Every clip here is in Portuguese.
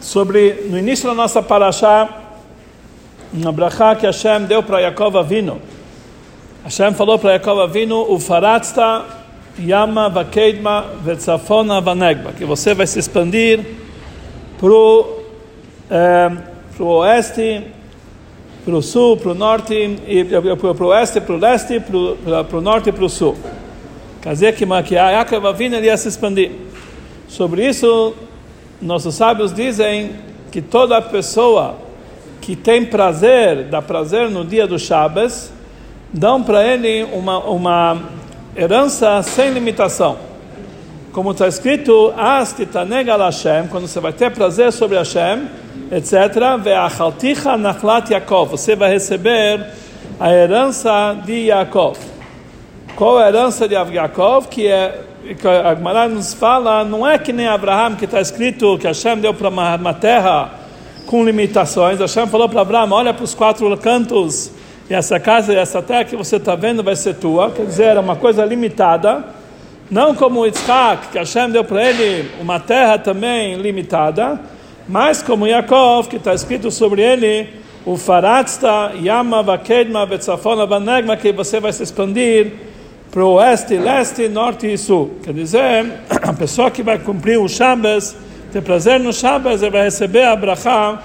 sobre no início da nossa paraxá, uma brachá que Hashem deu para Yaakov Avinu. Hashem falou para Yaakov Avinu, o faratzta yama vakeidma vetzafona vanegba, que você vai se expandir para o é, oeste, para o sul, para o norte, para o oeste, para o leste, para o norte e para o sul. Quer dizer que, Yaakov Avinu ia se expandir. Sobre isso, nossos sábios dizem que toda pessoa que tem prazer, dá prazer no dia do Shabbos, dão para ele uma, uma herança sem limitação. Como está escrito, Astitanega Hashem, quando você vai ter prazer sobre Hashem, etc. Yaakov, você vai receber a herança de Yaakov. Qual a herança de Yaakov? Que é a Gemara nos fala, não é que nem Abraão, que está escrito que Hashem deu para uma, uma, terra com limitações. Hashem falou para Abraão: olha para os quatro cantos, e essa casa e essa terra que você está vendo vai ser tua. Quer dizer, era uma coisa limitada. Não como Yitzhak, que Hashem deu para ele uma terra também limitada, mas como Yaakov, que está escrito sobre ele, o Faratzta, Yama, Vakedma, Betzafona, Vanegma, que você vai se expandir para o oeste, leste, norte e sul. Quer dizer, a pessoa que vai cumprir o Shabbos, ter prazer no Shabbos, ele vai receber a brachá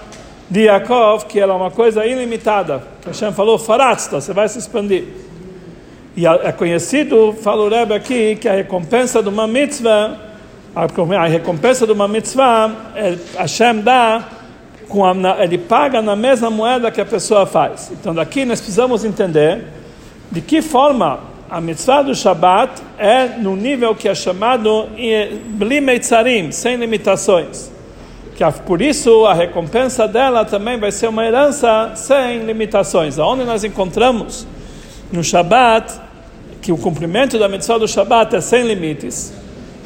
de Yaakov, que ela é uma coisa ilimitada. Hashem falou, faratzta, você vai se expandir. E é conhecido, fala o Rebbe aqui, que a recompensa de uma mitzvah, a recompensa de uma mitzvah, é, Hashem dá, com a, ele paga na mesma moeda que a pessoa faz. Então daqui nós precisamos entender de que forma a mitzvah do Shabat é no nível que é chamado Blimeitzarim, sem limitações. Que por isso a recompensa dela também vai ser uma herança sem limitações. Aonde nós encontramos no Shabat que o cumprimento da mitzvah do Shabat é sem limites.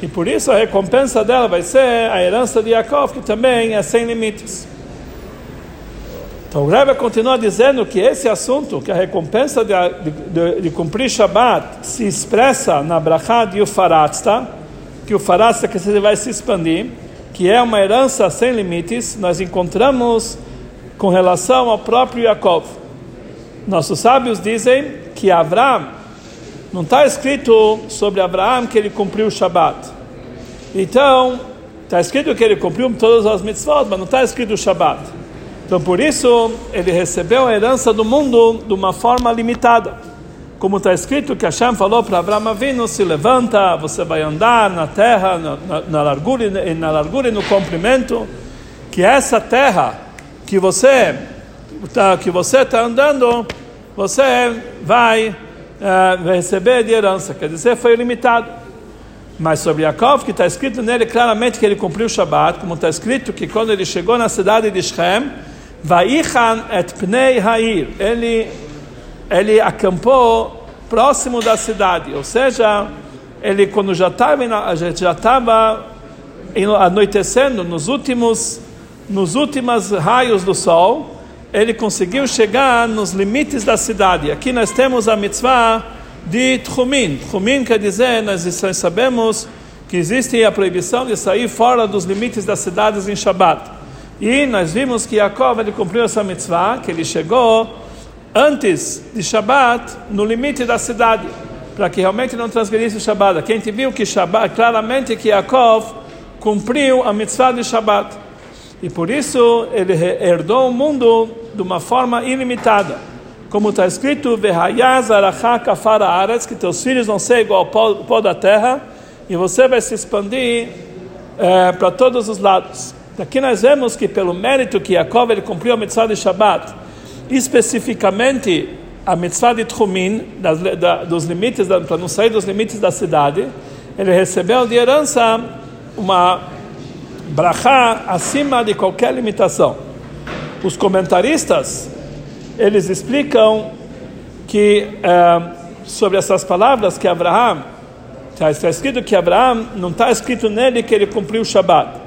E por isso a recompensa dela vai ser a herança de Yaakov, que também é sem limites. Então o Rebbe continua dizendo que esse assunto, que a recompensa de, de, de cumprir Shabbat se expressa na brachá de Ufaratzta, que o Faratzta que você vai se expandir, que é uma herança sem limites, nós encontramos com relação ao próprio Yaakov. Nossos sábios dizem que Abraão, não está escrito sobre Abraão que ele cumpriu o Shabbat. Então, está escrito que ele cumpriu todas as mitzvot, mas não está escrito o Shabbat. Então, por isso, ele recebeu a herança do mundo de uma forma limitada. Como está escrito que Hashem falou para Abraão Avinu, se levanta, você vai andar na terra, na, na, na, largura, na largura e no comprimento, que essa terra que você tá, que você está andando, você vai uh, receber de herança. Quer dizer, foi limitado. Mas sobre Yaakov, que está escrito nele claramente que ele cumpriu o Shabat, como está escrito que quando ele chegou na cidade de Shem, Vaichan et pnei ha'ir. Ele, ele acampou próximo da cidade, ou seja, ele quando já estava já estava anoitecendo nos últimos nos últimos raios do sol, ele conseguiu chegar nos limites da cidade. Aqui nós temos a mitzvah de Tchumin. Tchumin quer dizer, nós sabemos que existe a proibição de sair fora dos limites das cidades em Shabbat. E nós vimos que Jacob ele cumpriu essa mitzvah, que ele chegou antes de Shabbat no limite da cidade, para que realmente não transgredisse o Shabbat. Quem te viu que Shabbat, claramente que Jacob cumpriu a mitzvah de Shabbat. E por isso ele herdou o mundo de uma forma ilimitada. Como está escrito, que teus filhos vão ser igual ao pó, pó da terra, e você vai se expandir é, para todos os lados. Aqui nós vemos que pelo mérito que Yaakov ele cumpriu a mitzvah de Shabbat, especificamente a mitzvah de Tchumin, das, da, dos limites, para não sair dos limites da cidade, ele recebeu de herança uma brachá acima de qualquer limitação. Os comentaristas, eles explicam que é, sobre essas palavras que Abraão, está escrito que Abraão, não está escrito nele que ele cumpriu o Shabbat.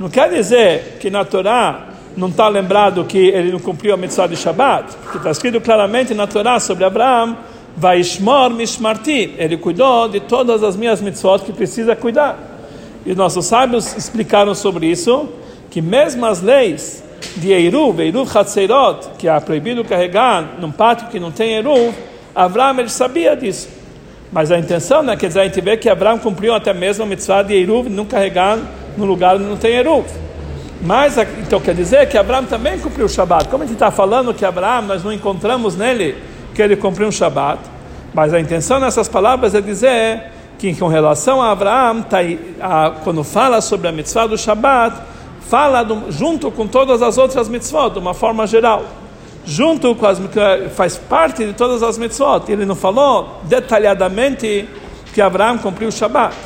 Não quer dizer que na Torá não está lembrado que ele não cumpriu a mitzvah de Shabbat, porque está escrito claramente na Torá sobre Abraão, vai Ishmor Mishmarti, ele cuidou de todas as minhas mitzvot que precisa cuidar. E nossos sábios explicaram sobre isso, que mesmo as leis de Eruv, Eruv Hatzeirot, que é proibido carregar num pátio que não tem Eruv, Abraão ele sabia disso. Mas a intenção, né, quer dizer, a gente vê que Abraão cumpriu até mesmo a mitzvah de Eruv, não carregar no lugar onde não tem Eruv. Mas, então quer dizer que Abraão também cumpriu o Shabat. Como a gente está falando que Abraão, nós não encontramos nele que ele cumpriu um Shabat, mas a intenção nessas palavras é dizer que com relação a Abraão, tá, quando fala sobre a mitzvah do Shabat, fala do, junto com todas as outras mitzvot, de uma forma geral. Junto com as faz parte de todas as mitzvot. Ele não falou detalhadamente que Abraão cumpriu o Shabat.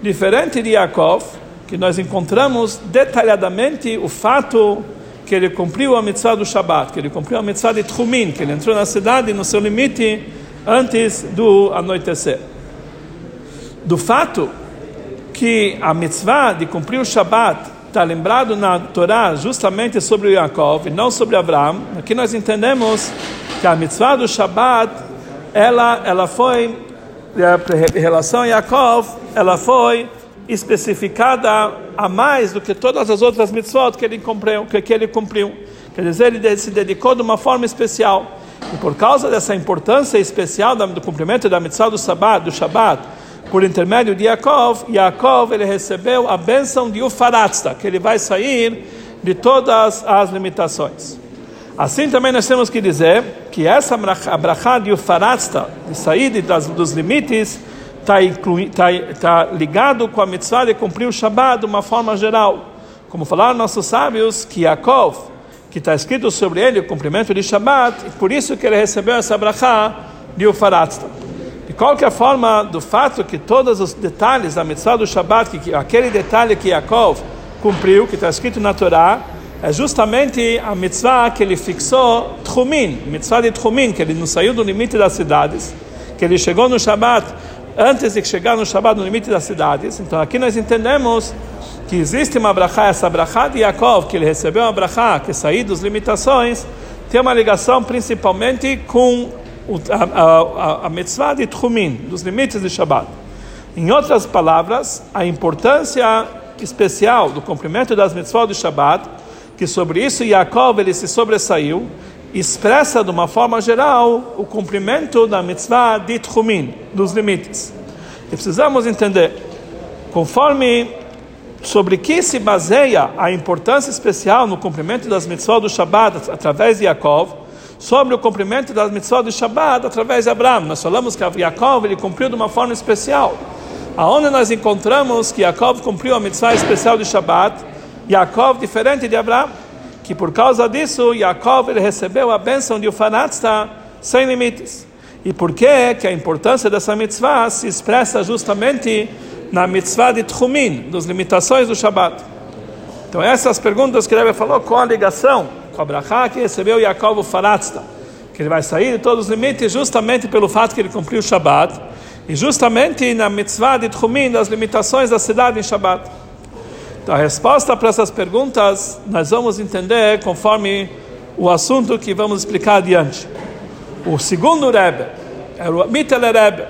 Diferente de Yaakov, que nós encontramos detalhadamente o fato que ele cumpriu a mitzvah do Shabat, que ele cumpriu a mitzvah de Tchumin, que ele entrou na cidade no seu limite antes do anoitecer. Do fato que a mitzvah de cumprir o Shabat está lembrado na Torá justamente sobre Yaakov e não sobre Abraão, aqui nós entendemos que a mitzvah do Shabat ela, ela foi, em relação a Yaakov, ela foi especificada a mais do que todas as outras mitzvot que ele cumpriu, que, ele cumpriu. Quer dizer, ele se dedicou de uma forma especial. E por causa dessa importância especial do cumprimento da mitzvah do Shabbat, do Shabbat, por intermédio de Yaakov, Yaakov ele recebeu a bênção de Ufaratzta, que ele vai sair de todas as limitações. Assim também nós temos que dizer que essa brachá de Ufaratzta, de sair das, dos limites, está tá, tá ligado com a mitzvah de cumprir o Shabbat de uma forma geral. Como falaram nossos sábios, que Yaakov, que está escrito sobre ele o cumprimento de Shabbat, e por isso que ele recebeu essa brachá de Ufaratzta. De qualquer forma, do fato que todos os detalhes da mitzvah do Shabbat, que, aquele detalhe que Yaakov cumpriu, que está escrito na Torá, é justamente a mitzvah que ele fixou, Tchumin, mitzvah de Tchumin, que ele não saiu do limite das cidades, que ele chegou no Shabbat antes de chegar no Shabbat no limite das cidades. Então aqui nós entendemos que existe uma brachá, essa brachá de Yaakov, que ele recebeu uma brachá, que saiu das limitações, tem uma ligação principalmente com a, a, a mitzvah de Tchumin, dos limites de Shabbat. Em outras palavras, a importância especial do cumprimento das mitzvot de Shabbat, que sobre isso Yaakov ele se sobressaiu, expressa de uma forma geral o cumprimento da mitzvah de Tchumin, dos limites. E precisamos entender, conforme sobre que se baseia a importância especial no cumprimento das mitzvot do Shabbat através de Yaakov, sobre o cumprimento das mitzvot do Shabbat através de Abraão. Nós falamos que Yaakov ele cumpriu de uma forma especial. Aonde nós encontramos que Yaakov cumpriu a mitzvah especial de Shabbat, Yaakov diferente de Abraão que por causa disso Yaakov recebeu a bênção de Ufanatzta sem limites. E por que que a importância dessa mitzvah se expressa justamente na mitzvah de Tchumin, das limitações do Shabat? Então essas perguntas que ele falou, qual a ligação com a brachá que recebeu Yaakov Ufanatzta? Que ele vai sair de todos os limites justamente pelo fato que ele cumpriu o Shabat, e justamente na mitzvah de Tchumin, das limitações da cidade em Shabat. Então, a resposta para essas perguntas nós vamos entender conforme o assunto que vamos explicar adiante. O segundo Rebbe, é o Mittele Rebbe,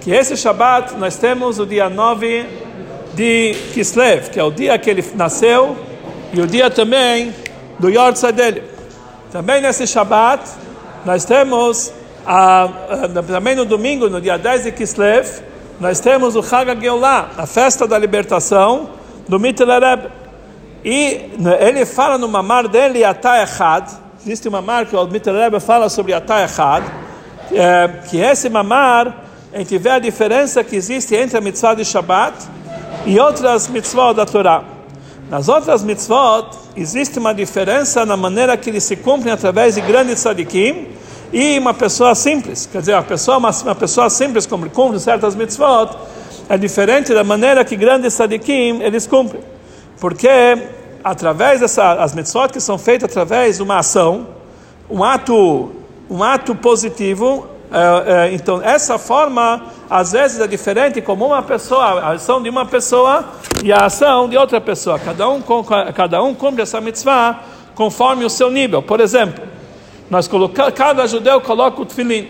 que esse Shabat nós temos o dia 9 de Kislev, que é o dia que ele nasceu, e o dia também do Yortzai dele. Também nesse Shabat nós temos, a, a, também no domingo, no dia 10 de Kislev, nós temos o Chag Geulah, a festa da libertação, do Mittelereb. E ele fala no mamar dele, Atah Echad, existe um mamar que o Mittelereb fala sobre Atah Echad, é, que esse mamar, a gente vê a diferença que existe entre a mitzvah de Shabbat e outras mitzvot da Torá. Nas outras mitzvot, existe uma diferença na maneira que eles se cumprem através de grandes tzadikim e uma pessoa simples. Quer dizer, uma pessoa, uma, uma pessoa simples cumpre certas mitzvot, é diferente da maneira que grandes sadikim eles cumprem. Porque através dessas mitzvot que são feitas através de uma ação, um ato, um ato positivo, é, é, então essa forma às vezes é diferente como uma pessoa, a ação de uma pessoa e a ação de outra pessoa. Cada um, cada um cumpre essa mitzvah conforme o seu nível. Por exemplo, nós colocamos, cada judeu coloca o tefilim.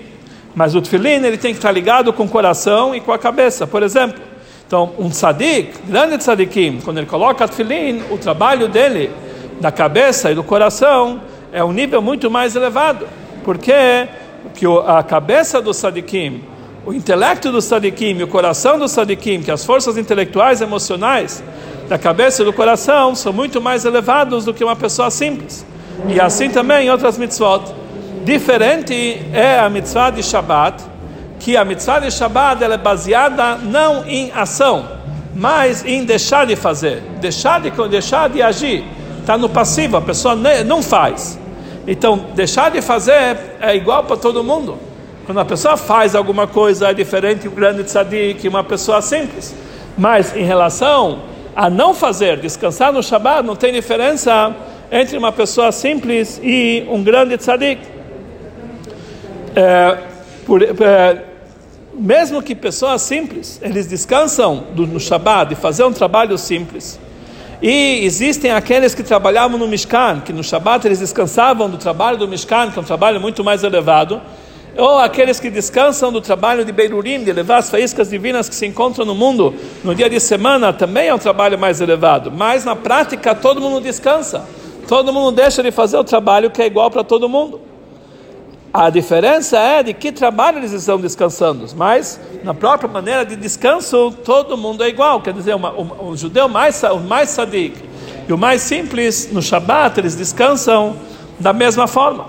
Mas o tefilin ele tem que estar ligado com o coração e com a cabeça. Por exemplo, Então, um tzadik, grande tzadikim, quando ele coloca tefilin, o trabalho dele, da cabeça e do coração, é um nível muito mais elevado. Porque que a cabeça do tzadikim, o intelecto do tzadikim, o coração do tzadikim, que as forças intelectuais emocionais da cabeça e do coração são muito mais elevados do que uma pessoa simples. E assim também em outras mitzvot. Diferente é a mitzvah de Shabbat, que a mitzvah de Shabbat ela é baseada não em ação, mas em deixar de fazer, deixar de, deixar de agir. Está no passivo, a pessoa não faz. Então, deixar de fazer é igual para todo mundo. Quando a pessoa faz alguma coisa, é diferente um grande tzadik, uma pessoa simples. Mas em relação a não fazer, descansar no Shabbat, não tem diferença entre uma pessoa simples e um grande tzadik. É, por, é, mesmo que pessoas simples, eles descansam do, no Shabbat de fazer um trabalho simples. E existem aqueles que trabalhavam no Mishkan, que no Shabbat eles descansavam do trabalho do Mishkan, que é um trabalho muito mais elevado. Ou aqueles que descansam do trabalho de Beirurim, de levar as faíscas divinas que se encontram no mundo no dia de semana, também é um trabalho mais elevado. Mas na prática todo mundo descansa. Todo mundo deixa de fazer o trabalho que é igual para todo mundo. A diferença é de que trabalho eles estão descansando, mas na própria maneira de descanso, todo mundo é igual. Quer dizer, uma, um, o judeu mais, o mais sadik e o mais simples, no Shabat, eles descansam da mesma forma.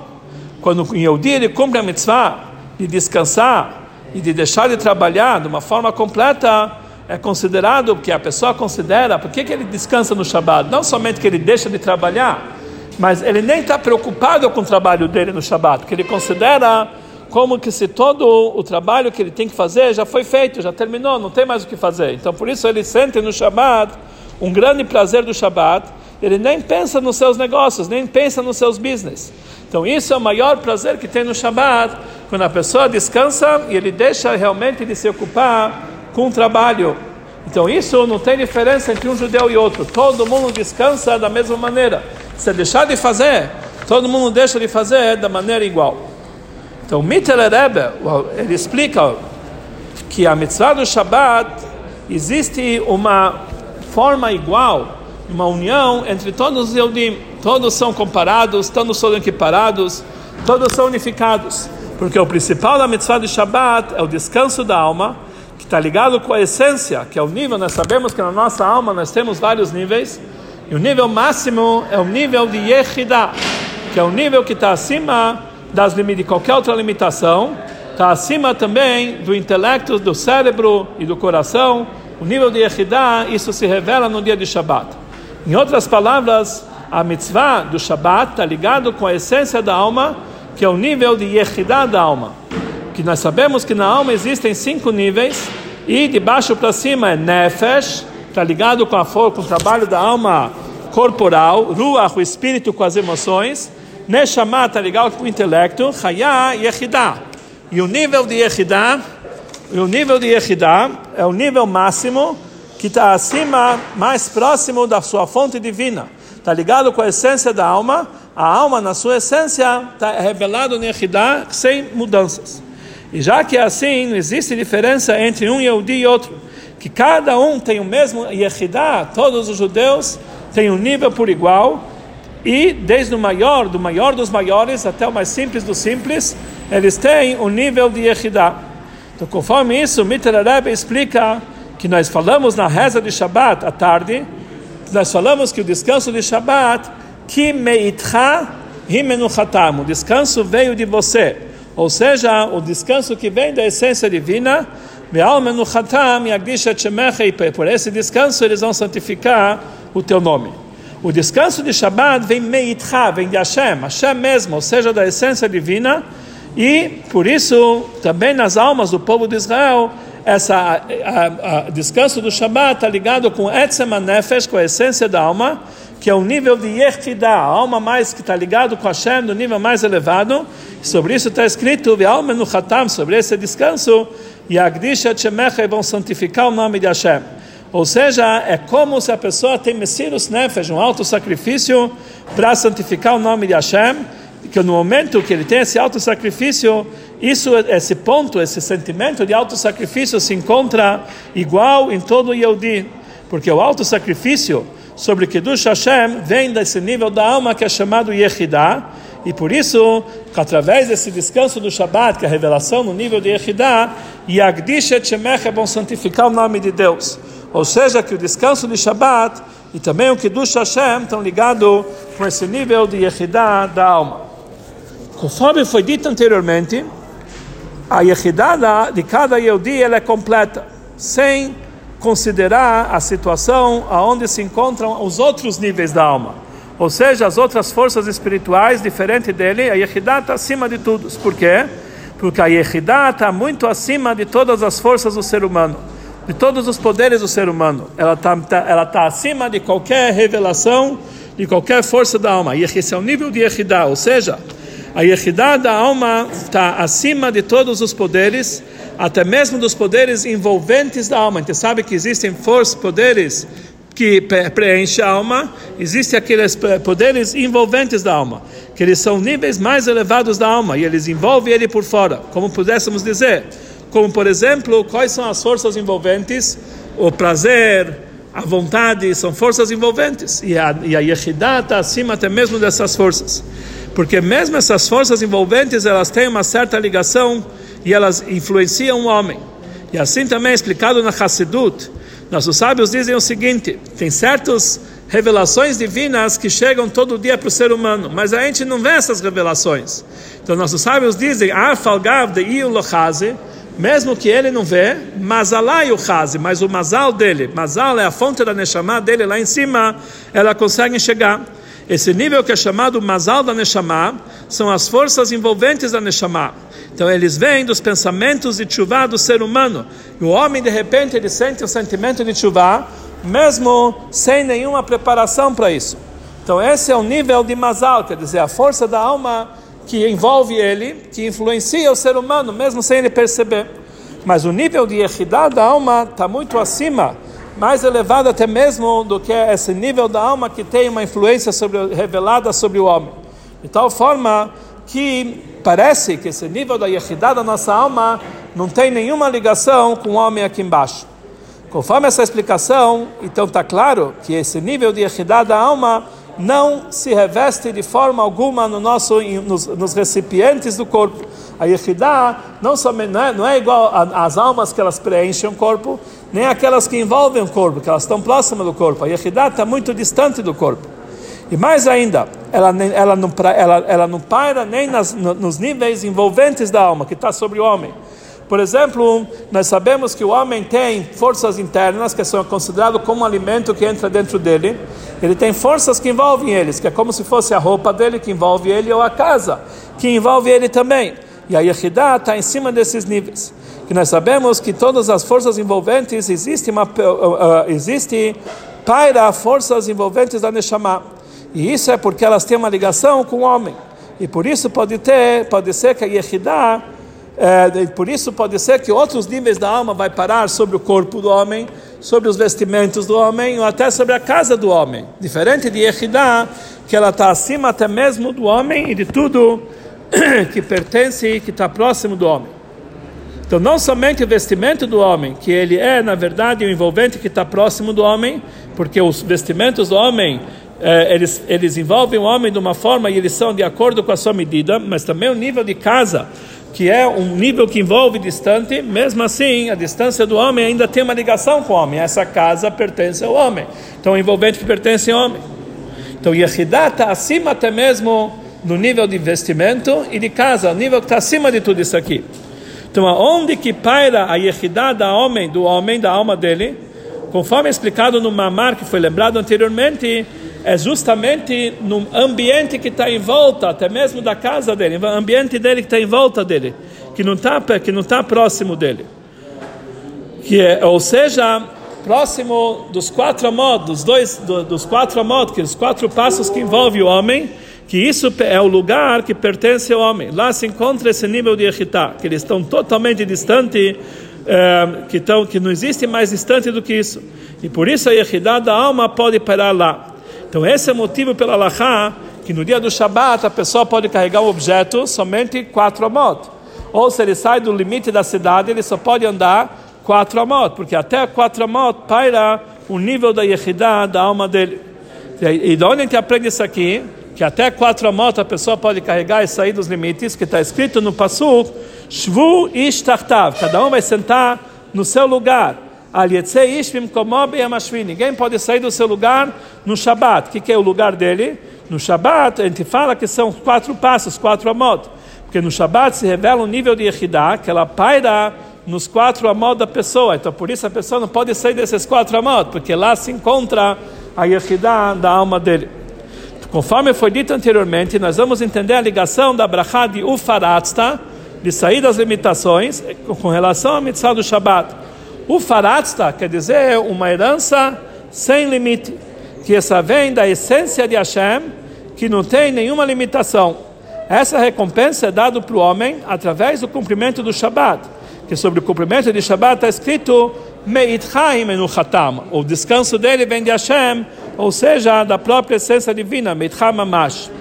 Quando em Yodi ele cumpre a mitzvah de descansar e de deixar de trabalhar de uma forma completa, é considerado, que a pessoa considera, por que, que ele descansa no Shabat? Não somente que ele deixa de trabalhar, mas ele nem está preocupado com o trabalho dele no Shabat, porque ele considera como que se todo o trabalho que ele tem que fazer já foi feito, já terminou, não tem mais o que fazer. Então por isso ele sente no Shabat um grande prazer do Shabat, ele nem pensa nos seus negócios, nem pensa nos seus business. Então isso é o maior prazer que tem no Shabat, quando a pessoa descansa e ele deixa realmente de se ocupar com o trabalho. Então isso não tem diferença entre um judeu e outro. Todo mundo descansa da mesma maneira. Se deixar de fazer, todo mundo deixa de fazer da maneira igual. Então, Mitteler Rebbe, ele explica que a mitzvah do Shabbat existe uma forma igual, uma união entre todos os Yehudim. Todos são comparados, todos são equiparados, todos são unificados. Porque o principal da mitzvah do Shabbat é o descanso da alma, que está ligado com a essência, que é o nível. Nós sabemos que na nossa alma nós temos vários níveis. E o nível máximo é o nível de Yehidah, que é o nível que está acima das de qualquer outra limitação, está acima também do intelecto, do cérebro e do coração. O nível de Yehidah, isso se revela no dia de Shabbat. Em outras palavras, a mitzvah do Shabbat está ligado com a essência da alma, que é o nível de Yehidah da alma. Que nós sabemos que na alma existem cinco níveis, e de baixo para cima é Nefesh, está ligado com, a, com o trabalho da alma corporal, Ruach, o espírito com as emoções, Neshama está ligado com o intelecto, Chaya e. E o nível de Yehidah, o nível de Yehidah é o nível máximo que está acima, mais próximo da sua fonte divina. Está ligado com a essência da alma, a alma na sua essência está revelado no Yehidah sem mudanças. E já que é assim, não existe diferença entre um Yehudi e outro que cada um tem o mesmo Yehidah, todos os judeus têm um nível por igual, e desde o maior, do maior dos maiores até o mais simples dos simples, eles têm um nível de Yehidah. Então, conforme isso, Mitter Rebbe explica que nós falamos na reza de Shabbat à tarde, nós falamos que o descanso de Shabbat, que meitcha himenuchatam, o descanso veio de você, ou seja, o descanso que vem da essência divina, por esse descanso eles vão santificar o teu nome. O descanso de Shabbat vem meitcha, vem de Hashem, Hashem mesmo, ou seja, da essência divina, e por isso também nas almas do povo de Israel, essa descanso do Shabbat está ligado com Etzem Nefesh, com a essência da alma, que é o nível de Yechidah, a alma mais que está ligado com Hashem, no nível mais elevado. Sobre isso está escrito, sobre esse descanso, e Agdisha Tchemecha vão santificar o nome de Hashem. Ou seja, é como se a pessoa tem Messirus Nefesh, um alto sacrifício para santificar o nome de Hashem, que no momento que ele tem esse alto sacrifício, isso, esse ponto, esse sentimento de auto-sacrifício se encontra igual em todo o Yehudi, porque o auto-sacrifício sobre Kiddush Hashem vem desse nível da alma que é chamado Yehidah, e por isso, através desse descanso do Shabat, que é a revelação no nível de Yehidah, Yagdish et Shemech é bom santificar o nome de Deus. Ou seja, que o descanso de Shabat e também o Kiddush Hashem estão ligados com esse nível de Yehidah da alma. Conforme foi dito anteriormente, a Yehidada de cada Yehudi ela é completa, sem considerar a situação aonde se encontram os outros níveis da alma. Ou seja, as outras forças espirituais, diferente dele, a Yehidá está acima de tudo. Por quê? Porque a Yehidá está muito acima de todas as forças do ser humano, de todos os poderes do ser humano. Ela está tá, ela tá acima de qualquer revelação, de qualquer força da alma. E esse é o nível de Yehidá, ou seja, a Yehidá da alma está acima de todos os poderes, até mesmo dos poderes envolventes da alma. A gente sabe que existem forças, poderes que preenchem a alma, existem aqueles poderes envolventes da alma, que eles são níveis mais elevados da alma e eles envolvem ele por fora, como pudéssemos dizer. Como, por exemplo, quais são as forças envolventes? O prazer, a vontade, são forças envolventes. E a, e a Yehidah está acima até mesmo dessas forças porque mesmo essas forças envolventes elas têm uma certa ligação e elas influenciam o homem. E assim também é explicado na Hassidut. Nossos sábios dizem o seguinte: tem certas revelações divinas que chegam todo dia para o ser humano, mas a gente não vê essas revelações. Então nossos sábios dizem: Iulochaze, mesmo que ele não vê, mas o Mazal dele, Mazal é a fonte da Neshama dele lá em cima, ela consegue chegar. Esse nível que é chamado Mazal da Neshama são as forças envolventes da Neshama. Então eles vêm dos pensamentos de chuva do ser humano. E o homem, de repente, ele sente o sentimento de chuva, mesmo sem nenhuma preparação para isso. Então esse é o nível de Mazal, quer dizer, a força da alma que envolve ele, que influencia o ser humano, mesmo sem ele perceber. Mas o nível de Yehidah da alma está muito acima mais elevado até mesmo do que esse nível da alma que tem uma influência sobre, revelada sobre o homem. De tal forma que parece que esse nível da Yehidah da nossa alma não tem nenhuma ligação com o homem aqui embaixo. Conforme essa explicação, então está claro que esse nível de Yehidah da alma não se reveste de forma alguma no nosso, nos, nos recipientes do corpo. A Yehidah não, somente, não, é, não é igual às almas que elas preenchem o corpo, nem aquelas que envolvem o corpo, que elas estão próximas do corpo. A Yehidah está muito distante do corpo. E mais ainda, ela, ela, não, ela, ela não paira nem nas, nos níveis envolventes da alma, que está sobre o homem. Por exemplo, nós sabemos que o homem tem forças internas que são consideradas como um alimento que entra dentro dele. Ele tem forças que envolvem eles, que é como se fosse a roupa dele que envolve ele ou a casa que envolve ele também. E a Yehidah está em cima desses níveis que nós sabemos que todas as forças envolventes existe uma uh, uh, existe para forças envolventes da Neshama. E isso é porque elas têm uma ligação com o homem. E por isso pode ter, pode ser que a Yehidah, é, por isso pode ser que outros níveis da alma vai parar sobre o corpo do homem, sobre os vestimentos do homem ou até sobre a casa do homem. Diferente de Yehidah, que ela está acima até mesmo do homem e de tudo que pertence e que está próximo do homem. Então, não somente o vestimento do homem, que ele é, na verdade, o envolvente que está próximo do homem, porque os vestimentos do homem, eh, eles, eles envolvem o homem de uma forma e eles são de acordo com a sua medida, mas também o nível de casa, que é um nível que envolve distante, mesmo assim, a distância do homem ainda tem uma ligação com o homem. Essa casa pertence ao homem. Então, o envolvente que pertence ao homem. Então, Yehidah está acima até mesmo no nível de vestimento e de casa, o nível que está acima de tudo isso aqui. Então, aonde que paira a Yehidá da homem, do homem, da alma dele, conforme é explicado no Mamar, que foi lembrado anteriormente, é justamente no ambiente que está em volta, até mesmo da casa dele, o ambiente dele que está em volta dele, que não está que não tá próximo dele. Que é, ou seja, próximo dos quatro modos, dos dois, dos quatro modos, que os quatro passos que envolvem o homem, que isso é o lugar que pertence ao homem. Lá se encontra esse nível de Echitá, que eles estão totalmente distante, é, que, estão, que não existe mais distante do que isso. E por isso a Echidá da alma pode parar lá. Então esse é o motivo pela Lahá, que no dia do Shabat a pessoa pode carregar um objeto somente quatro amot. ou se ele sai do limite da cidade, ele só pode andar quatro amot, porque até quatro amot paira o nível da Yehidah da alma dele. E de onde a gente aprende isso aqui? Que até quatro amot a pessoa pode carregar e sair dos limites, que está escrito no Passuk, Shvu ish cada um vai sentar no seu lugar. Ninguém pode sair do seu lugar no Shabat. O que, é o lugar dele? No Shabat, a gente fala que são quatro passos, quatro amot. Porque no Shabat se revela um nível de Yehidah, que ela paira nos quatro amot da pessoa. Então, por isso a pessoa não pode sair desses quatro amot, porque lá se encontra a Yehidah da alma dele. Conforme foi dito anteriormente, nós vamos entender a ligação da Brachá de Ufaratzta, de sair das limitações, com relação à mitzvah do Shabat. Ufaratzta quer dizer uma herança sem limite, que essa vem da essência de Hashem, que não tem nenhuma limitação. Essa recompensa é dada para o homem através do cumprimento do Shabat que sobre o cumprimento de Shabbat está escrito Meitchaim enuchatam. O descanso dele vem de Hashem, ou seja, da própria essência divina, Meitcham Mamash.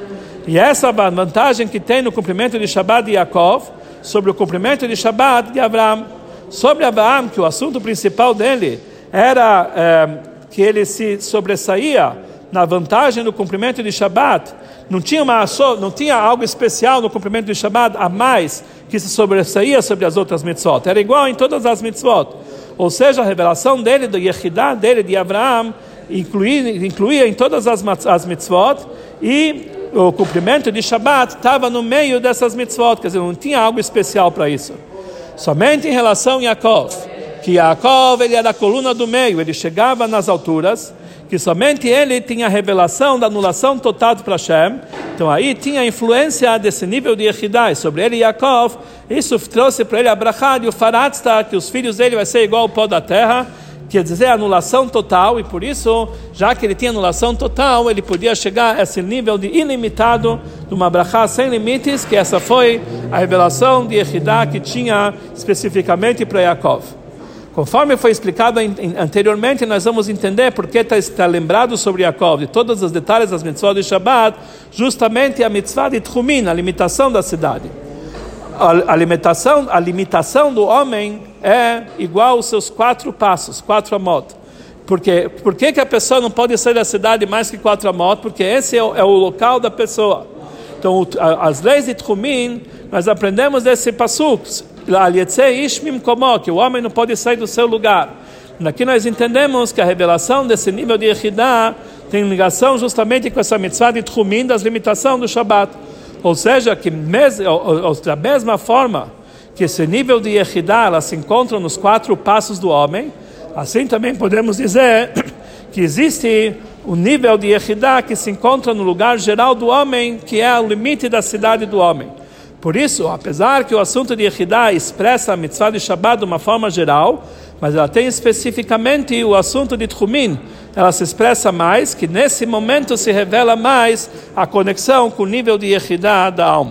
E essa vantagem que tem no cumprimento de Shabbat de Yaakov, sobre o cumprimento de Shabbat de Abraão. Sobre Abraão, que o assunto principal dele era é, que ele se sobressaía na vantagem do cumprimento de Shabbat, não tinha, uma, não tinha algo especial no cumprimento de Shabbat a mais que se sobressaía sobre as outras mitzvot. Era igual em todas as mitzvot. Ou seja, a revelação dele, do Yehidah dele, de Abraão, incluía, incluía em todas as, as mitzvot e o cumprimento de Shabbat estava no meio dessas mitzvot, quer dizer, não tinha algo especial para isso. Somente em relação a Yaakov, que Yaakov ele era a coluna do meio, ele chegava nas alturas, que somente ele tinha a revelação da anulação total para Hashem. Então aí tinha a influência desse nível de Yehidai sobre ele e Yaakov. Isso trouxe para ele a e o faratzta, que os filhos dele vai ser igual ao pó da terra, quer dizer anulação total, e por isso, já que ele tinha anulação total, ele podia chegar a esse nível de ilimitado, de uma brachá sem limites, que essa foi a revelação de Yehidá que tinha especificamente para Yaakov. Conforme foi explicado anteriormente, nós vamos entender porque está, está lembrado sobre Yaakov, de todos os detalhes das mitzvot de Shabbat, justamente a mitzvah de Tchumin, a limitação da cidade. A, a, limitação, a limitação do homem é igual aos seus quatro passos, quatro amot. Porque, por que, que a pessoa não pode sair da cidade mais que quatro amot? Porque esse é o, é o local da pessoa. Então, as leis de Tchumin, nós aprendemos desse passuco que o homem não pode sair do seu lugar. Aqui nós entendemos que a revelação desse nível de Yehidah tem ligação justamente com essa mitzvah de Tchumin, das limitações do Shabat. Ou seja, que mes, da mesma forma que esse nível de Yehidah se encontra nos quatro passos do homem, assim também podemos dizer que existe o nível de Yehidah que se encontra no lugar geral do homem, que é o limite da cidade do homem. Por isso, apesar que o assunto de Yehidah expressa a mitzvah de Shabbat de uma forma geral, mas ela tem especificamente o assunto de Tchumin, ela se expressa mais, que nesse momento se revela mais a conexão com o nível de Yehidah da alma.